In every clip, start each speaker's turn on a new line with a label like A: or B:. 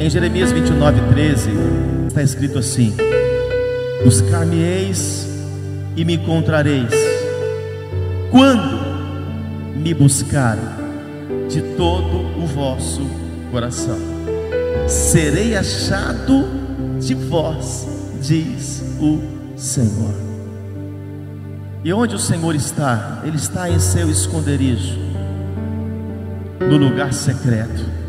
A: Em Jeremias 29, 13, está escrito assim: Buscar-me-eis e me encontrareis, quando me buscar de todo o vosso coração. Serei achado de vós, diz o Senhor. E onde o Senhor está? Ele está em seu esconderijo, no lugar secreto.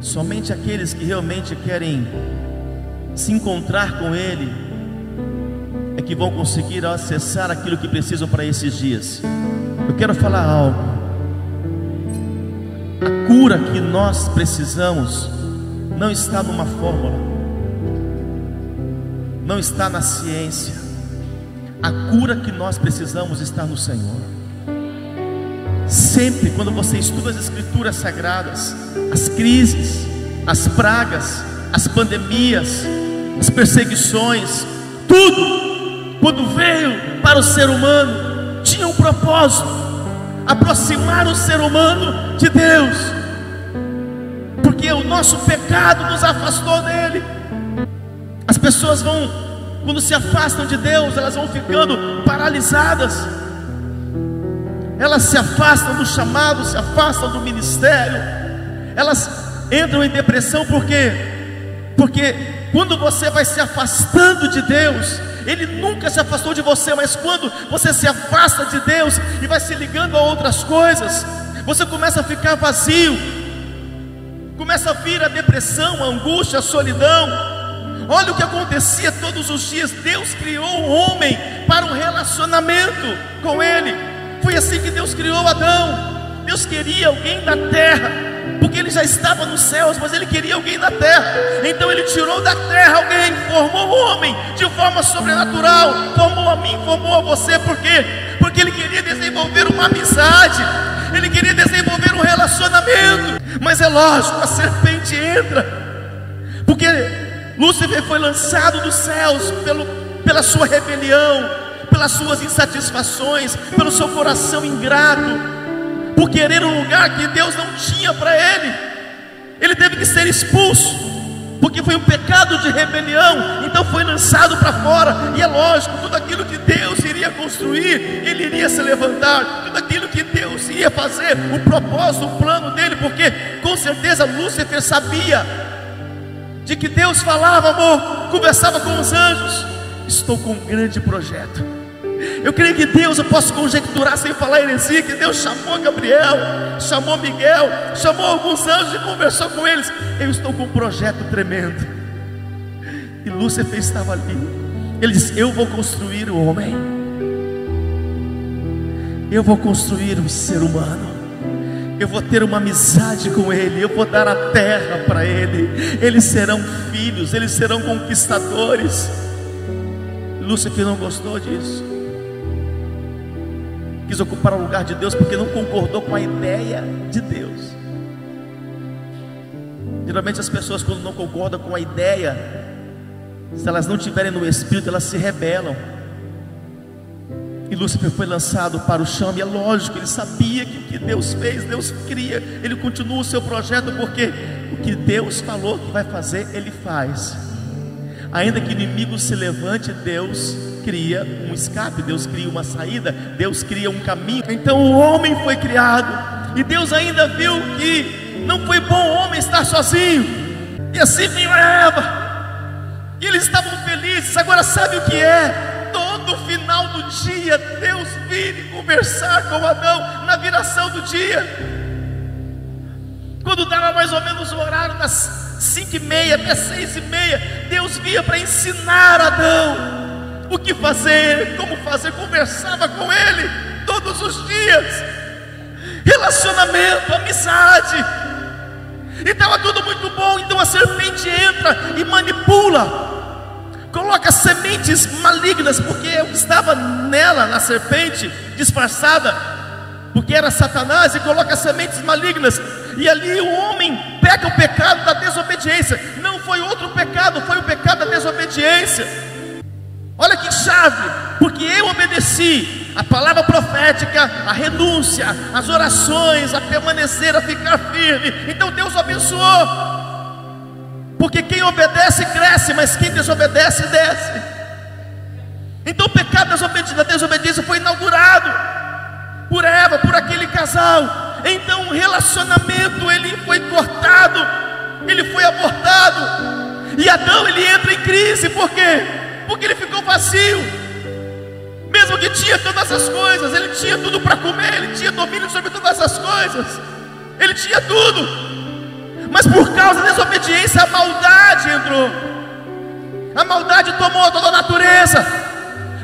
A: Somente aqueles que realmente querem se encontrar com Ele é que vão conseguir acessar aquilo que precisam para esses dias. Eu quero falar algo. A cura que nós precisamos não está numa fórmula, não está na ciência. A cura que nós precisamos está no Senhor. Sempre quando você estuda as Escrituras Sagradas, as crises, as pragas, as pandemias, as perseguições, tudo, quando veio para o ser humano, tinha um propósito aproximar o ser humano de Deus, porque o nosso pecado nos afastou dele. As pessoas vão, quando se afastam de Deus, elas vão ficando paralisadas, elas se afastam do chamado, se afastam do ministério, elas entram em depressão porque, porque quando você vai se afastando de Deus, ele nunca se afastou de você, mas quando você se afasta de Deus e vai se ligando a outras coisas, você começa a ficar vazio, começa a vir a depressão, a angústia, a solidão. Olha o que acontecia todos os dias. Deus criou o homem para um relacionamento com Ele. Foi assim que Deus criou Adão. Deus queria alguém da terra porque ele já estava nos céus, mas ele queria alguém da terra. Então ele tirou da terra alguém, formou o homem de forma sobrenatural, formou a mim, formou a você, por quê? Porque ele queria desenvolver uma amizade, ele queria desenvolver um relacionamento. Mas é lógico, a serpente entra, porque Lúcifer foi lançado dos céus pelo, pela sua rebelião, pelas suas insatisfações, pelo seu coração ingrato por querer um lugar que Deus não tinha para ele. Ele teve que ser expulso, porque foi um pecado de rebelião, então foi lançado para fora. E é lógico, tudo aquilo que Deus iria construir, ele iria se levantar, tudo aquilo que Deus ia fazer, o propósito, o plano dele, porque com certeza Lúcifer sabia de que Deus falava, amor, conversava com os anjos. Estou com um grande projeto eu creio que Deus, eu posso conjecturar sem falar heresia, que Deus chamou Gabriel, chamou Miguel, chamou alguns anjos e conversou com eles. Eu estou com um projeto tremendo. E Lúcifer estava ali. Ele disse: Eu vou construir o homem. Eu vou construir o ser humano. Eu vou ter uma amizade com ele, eu vou dar a terra para ele. Eles serão filhos, eles serão conquistadores. Lúcifer não gostou disso quis ocupar o lugar de Deus porque não concordou com a ideia de Deus. Geralmente as pessoas quando não concordam com a ideia, se elas não tiverem no Espírito, elas se rebelam. E Lúcifer foi lançado para o chão, e é lógico, ele sabia que o que Deus fez, Deus cria, ele continua o seu projeto, porque o que Deus falou que vai fazer, ele faz. Ainda que o inimigo se levante, Deus cria um escape, Deus cria uma saída, Deus cria um caminho. Então o homem foi criado, e Deus ainda viu que não foi bom o homem estar sozinho, e assim veio Eva, e eles estavam felizes. Agora, sabe o que é? Todo final do dia, Deus vir e conversar com Adão na viração do dia. Quando dava mais ou menos o horário das cinco e meia até seis e meia, Deus via para ensinar Adão o que fazer, como fazer, conversava com ele todos os dias. Relacionamento, amizade. E estava tudo muito bom. Então a serpente entra e manipula, coloca sementes malignas, porque estava nela, na serpente, disfarçada, porque era Satanás, e coloca sementes malignas. E ali o homem pega o pecado da desobediência. Não foi outro pecado, foi o pecado da desobediência. Olha que chave, porque eu obedeci a palavra profética, a renúncia, as orações, a permanecer, a ficar firme. Então Deus abençoou. Porque quem obedece cresce, mas quem desobedece desce. Então o pecado da desobediência foi inaugurado por Eva, por aquele casal. Então o relacionamento ele foi cortado, ele foi abortado. E Adão ele entra em crise, por quê? Porque ele ficou vazio. Mesmo que tinha todas as coisas, ele tinha tudo para comer, ele tinha domínio sobre todas as coisas, ele tinha tudo, mas por causa da desobediência, a maldade entrou, a maldade tomou toda a natureza,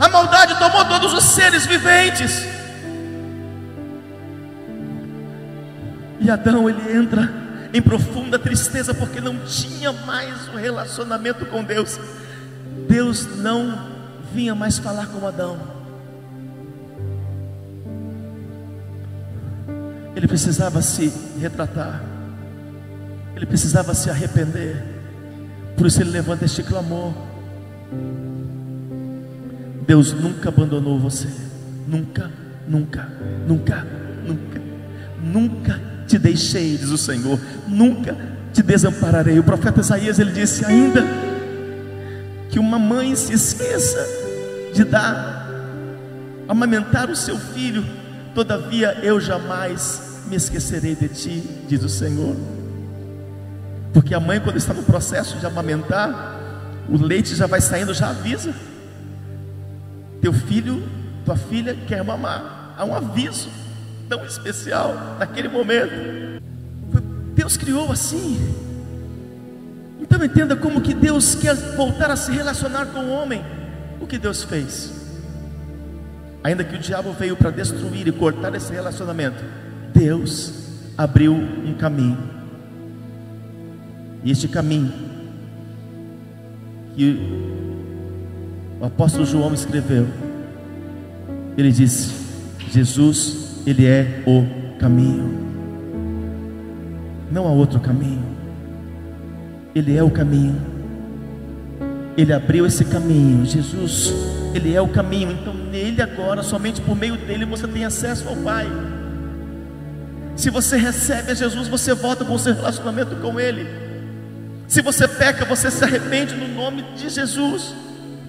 A: a maldade tomou todos os seres viventes, e Adão ele entra em profunda tristeza porque não tinha mais um relacionamento com Deus. Deus não vinha mais falar com Adão. Ele precisava se retratar, ele precisava se arrepender. Por isso ele levanta este clamor. Deus nunca abandonou você, nunca, nunca, nunca, nunca, nunca te deixei, diz o Senhor, nunca te desampararei. O profeta Isaías ele disse ainda que uma mãe se esqueça de dar, amamentar o seu filho Todavia eu jamais me esquecerei de ti, diz o Senhor. Porque a mãe, quando está no processo de amamentar, o leite já vai saindo, já avisa. Teu filho, tua filha quer mamar. Há um aviso tão especial naquele momento. Deus criou assim. Então entenda como que Deus quer voltar a se relacionar com o homem. O que Deus fez? ainda que o diabo veio para destruir e cortar esse relacionamento, Deus abriu um caminho. E este caminho que o apóstolo João escreveu, ele disse: Jesus, ele é o caminho. Não há outro caminho. Ele é o caminho. Ele abriu esse caminho. Jesus ele é o caminho, então nele agora, somente por meio dele, você tem acesso ao Pai. Se você recebe a Jesus, você volta com o seu relacionamento com Ele. Se você peca, você se arrepende no nome de Jesus,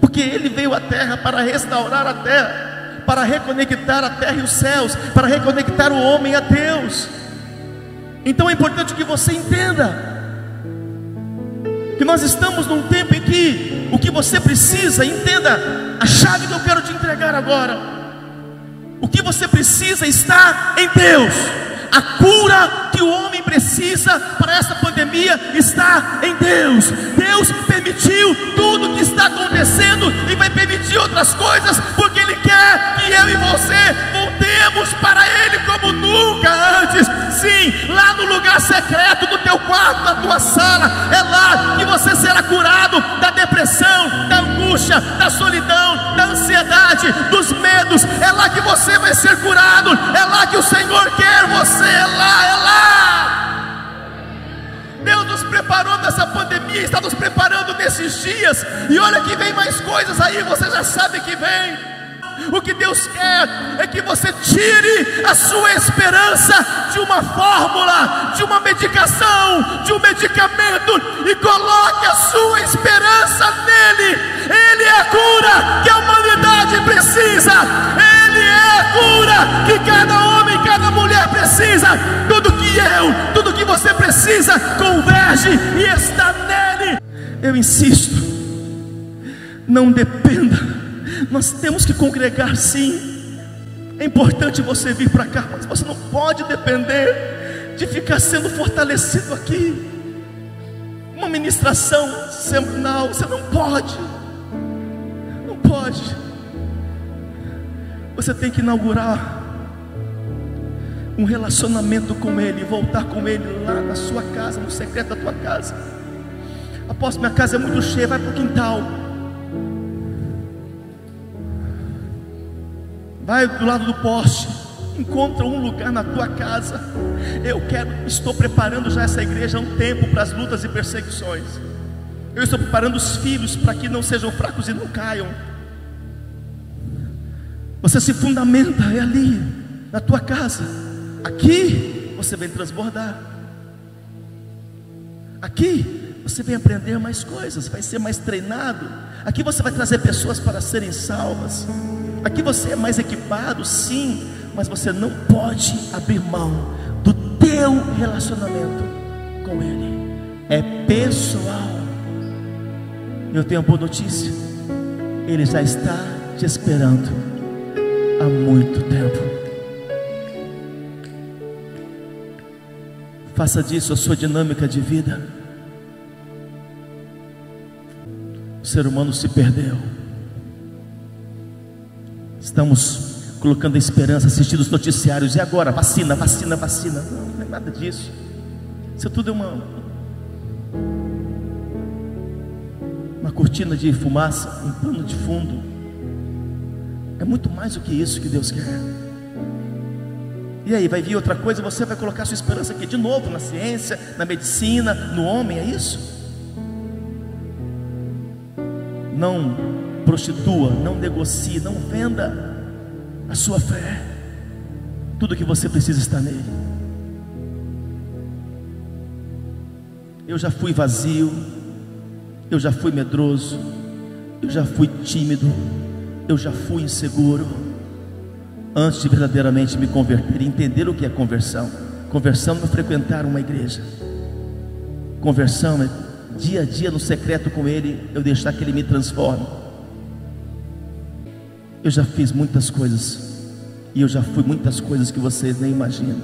A: porque Ele veio à terra para restaurar a terra, para reconectar a terra e os céus, para reconectar o homem a Deus. Então é importante que você entenda que nós estamos num tempo em que o que você precisa, entenda, a chave que eu quero te entregar agora. O que você precisa está em Deus. A cura que o homem precisa para essa pandemia está em Deus. Deus permitiu tudo que está acontecendo e vai permitir outras coisas, porque Ele quer que eu e você voltemos para Ele como nunca antes. Sim, lá no lugar secreto do teu quarto, na tua sala, é lá que você será curado da depressão, da angústia, da solidão, da ansiedade, dos medos. É lá que você vai ser curado. É lá que o Senhor quer você. É lá, é lá. Deus nos preparou nessa pandemia, está nos preparando nesses dias. E olha que vem mais coisas aí, você já sabe que vem. O que Deus quer é que você tire a sua esperança de uma fórmula, de uma medicação, de um medicamento e coloque a sua esperança nele. Ele é a cura que a humanidade precisa. Ele é a cura que cada homem, cada mulher precisa. Tudo que eu, tudo que você precisa converge e está nele. Eu insisto, não dependa nós temos que congregar sim. É importante você vir para cá, mas você não pode depender de ficar sendo fortalecido aqui. Uma ministração semanal, você não pode. Não pode. Você tem que inaugurar um relacionamento com Ele, voltar com Ele lá na sua casa, no secreto da tua casa. Após minha casa é muito cheia, vai para o quintal. Vai do lado do poste, encontra um lugar na tua casa. Eu quero, estou preparando já essa igreja há um tempo para as lutas e perseguições. Eu estou preparando os filhos para que não sejam fracos e não caiam. Você se fundamenta, é ali, na tua casa. Aqui você vem transbordar. Aqui você vem aprender mais coisas, vai ser mais treinado. Aqui você vai trazer pessoas para serem salvas. Aqui você é mais equipado, sim, mas você não pode abrir mão do teu relacionamento com Ele. É pessoal. Eu tenho uma boa notícia. Ele já está te esperando há muito tempo. Faça disso a sua dinâmica de vida. O ser humano se perdeu. Estamos colocando a esperança, assistindo os noticiários, e agora? Vacina, vacina, vacina. Não, não é nada disso. Isso tudo é uma, uma cortina de fumaça, um pano de fundo. É muito mais do que isso que Deus quer. E aí, vai vir outra coisa, você vai colocar sua esperança aqui de novo na ciência, na medicina, no homem, é isso? Não prostitua, não negocie, não venda a sua fé. Tudo que você precisa está nele. Eu já fui vazio, eu já fui medroso, eu já fui tímido, eu já fui inseguro antes de verdadeiramente me converter entender o que é conversão. Conversão é frequentar uma igreja. Conversão é dia a dia no secreto com Ele, eu deixar que Ele me transforme. Eu já fiz muitas coisas, e eu já fui muitas coisas que vocês nem imaginam.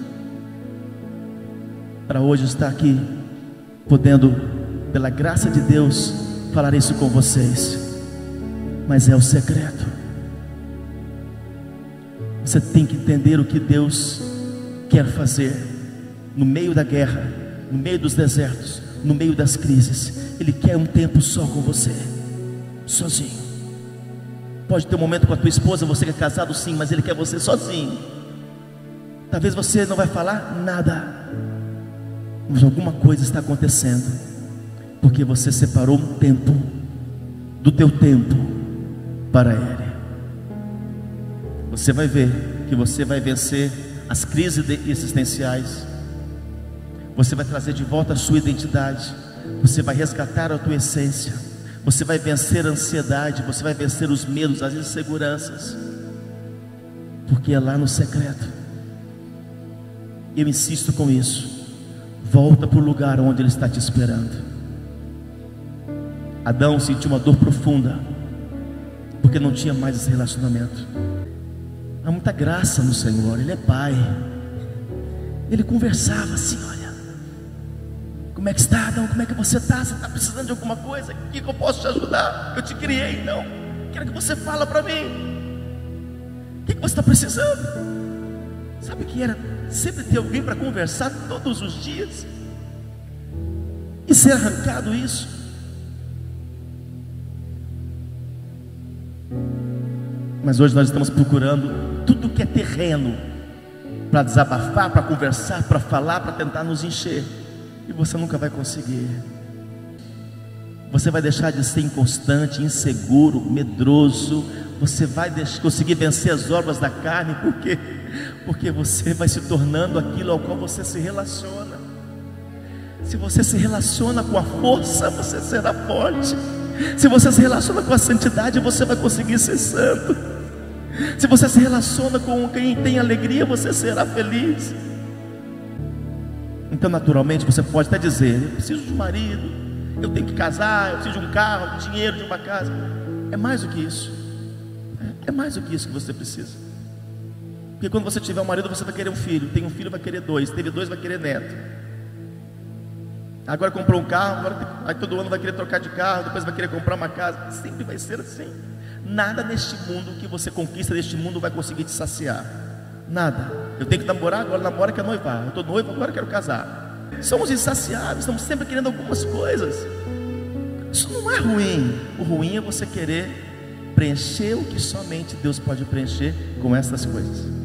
A: Para hoje estar aqui, podendo, pela graça de Deus, falar isso com vocês, mas é o secreto. Você tem que entender o que Deus quer fazer no meio da guerra, no meio dos desertos, no meio das crises. Ele quer um tempo só com você, sozinho. Pode ter um momento com a tua esposa, você que é casado, sim, mas Ele quer você sozinho. Talvez você não vai falar nada, mas alguma coisa está acontecendo, porque você separou um tempo do teu tempo para Ele. Você vai ver que você vai vencer as crises existenciais. Você vai trazer de volta a sua identidade. Você vai resgatar a tua essência. Você vai vencer a ansiedade. Você vai vencer os medos, as inseguranças. Porque é lá no secreto. Eu insisto com isso. Volta para o lugar onde Ele está te esperando. Adão sentiu uma dor profunda, porque não tinha mais esse relacionamento. Há muita graça no Senhor, Ele é Pai. Ele conversava assim: olha, como é que está, Adão? Como é que você está? Você está precisando de alguma coisa? O que eu posso te ajudar? Eu te criei, não. Quero que você fala para mim. O que você está precisando? Sabe que era sempre ter alguém para conversar todos os dias e ser arrancado isso. Mas hoje nós estamos procurando tudo que é terreno para desabafar, para conversar, para falar, para tentar nos encher. E você nunca vai conseguir. Você vai deixar de ser inconstante, inseguro, medroso. Você vai conseguir vencer as obras da carne, por quê? Porque você vai se tornando aquilo ao qual você se relaciona. Se você se relaciona com a força, você será forte. Se você se relaciona com a santidade, você vai conseguir ser santo. Se você se relaciona com quem tem alegria, você será feliz. Então, naturalmente, você pode até dizer: Eu preciso de um marido, eu tenho que casar, eu preciso de um carro, de dinheiro, de uma casa. É mais do que isso. É mais do que isso que você precisa. Porque quando você tiver um marido, você vai querer um filho. Tem um filho, vai querer dois. Teve dois, vai querer neto. Agora comprou um carro, agora, aí todo ano vai querer trocar de carro, depois vai querer comprar uma casa. Sempre vai ser assim. Nada neste mundo que você conquista neste mundo vai conseguir te saciar. Nada. Eu tenho que namorar, agora namora quer noivar. Eu estou noivo, agora quero casar. Somos insaciáveis, estamos sempre querendo algumas coisas. Isso não é ruim. O ruim é você querer preencher o que somente Deus pode preencher com essas coisas.